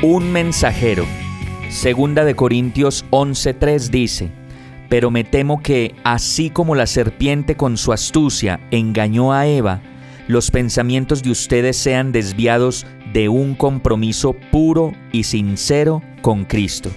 Un mensajero. Segunda de Corintios 11:3 dice, pero me temo que, así como la serpiente con su astucia engañó a Eva, los pensamientos de ustedes sean desviados de un compromiso puro y sincero con Cristo.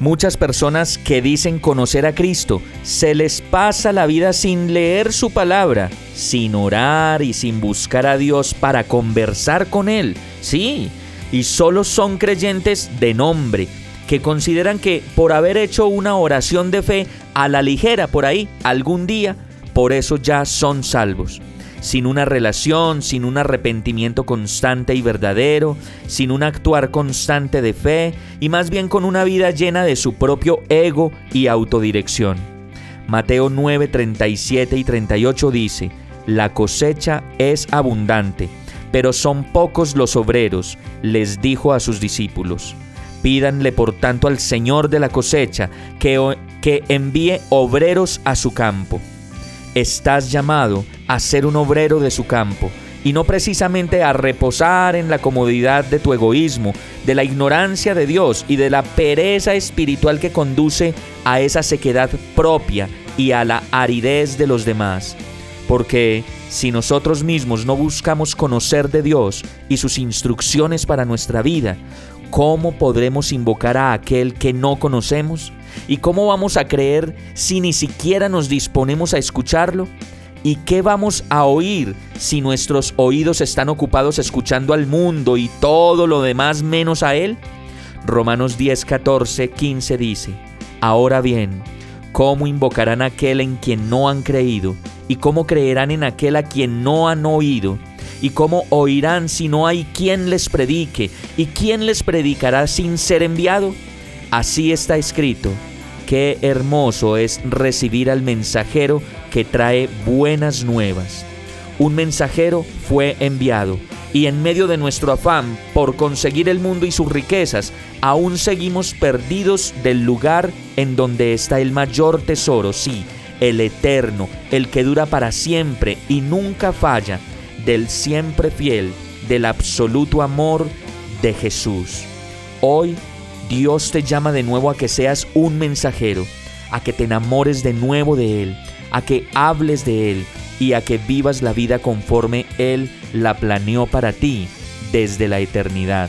Muchas personas que dicen conocer a Cristo se les pasa la vida sin leer su palabra, sin orar y sin buscar a Dios para conversar con Él. Sí, y solo son creyentes de nombre, que consideran que por haber hecho una oración de fe a la ligera por ahí algún día, por eso ya son salvos. Sin una relación, sin un arrepentimiento constante y verdadero, sin un actuar constante de fe y más bien con una vida llena de su propio ego y autodirección. Mateo 9, 37 y 38 dice, La cosecha es abundante, pero son pocos los obreros, les dijo a sus discípulos. Pídanle por tanto al Señor de la cosecha que, que envíe obreros a su campo. Estás llamado a ser un obrero de su campo y no precisamente a reposar en la comodidad de tu egoísmo, de la ignorancia de Dios y de la pereza espiritual que conduce a esa sequedad propia y a la aridez de los demás. Porque si nosotros mismos no buscamos conocer de Dios y sus instrucciones para nuestra vida, ¿cómo podremos invocar a aquel que no conocemos? ¿Y cómo vamos a creer si ni siquiera nos disponemos a escucharlo? ¿Y qué vamos a oír si nuestros oídos están ocupados escuchando al mundo y todo lo demás menos a Él? Romanos 10, 14, 15 dice, Ahora bien, ¿cómo invocarán a aquel en quien no han creído? ¿Y cómo creerán en aquel a quien no han oído? ¿Y cómo oirán si no hay quien les predique? ¿Y quién les predicará sin ser enviado? Así está escrito. Qué hermoso es recibir al mensajero que trae buenas nuevas. Un mensajero fue enviado y en medio de nuestro afán por conseguir el mundo y sus riquezas, aún seguimos perdidos del lugar en donde está el mayor tesoro, sí, el eterno, el que dura para siempre y nunca falla, del siempre fiel, del absoluto amor de Jesús. Hoy Dios te llama de nuevo a que seas un mensajero, a que te enamores de nuevo de Él, a que hables de Él y a que vivas la vida conforme Él la planeó para ti desde la eternidad.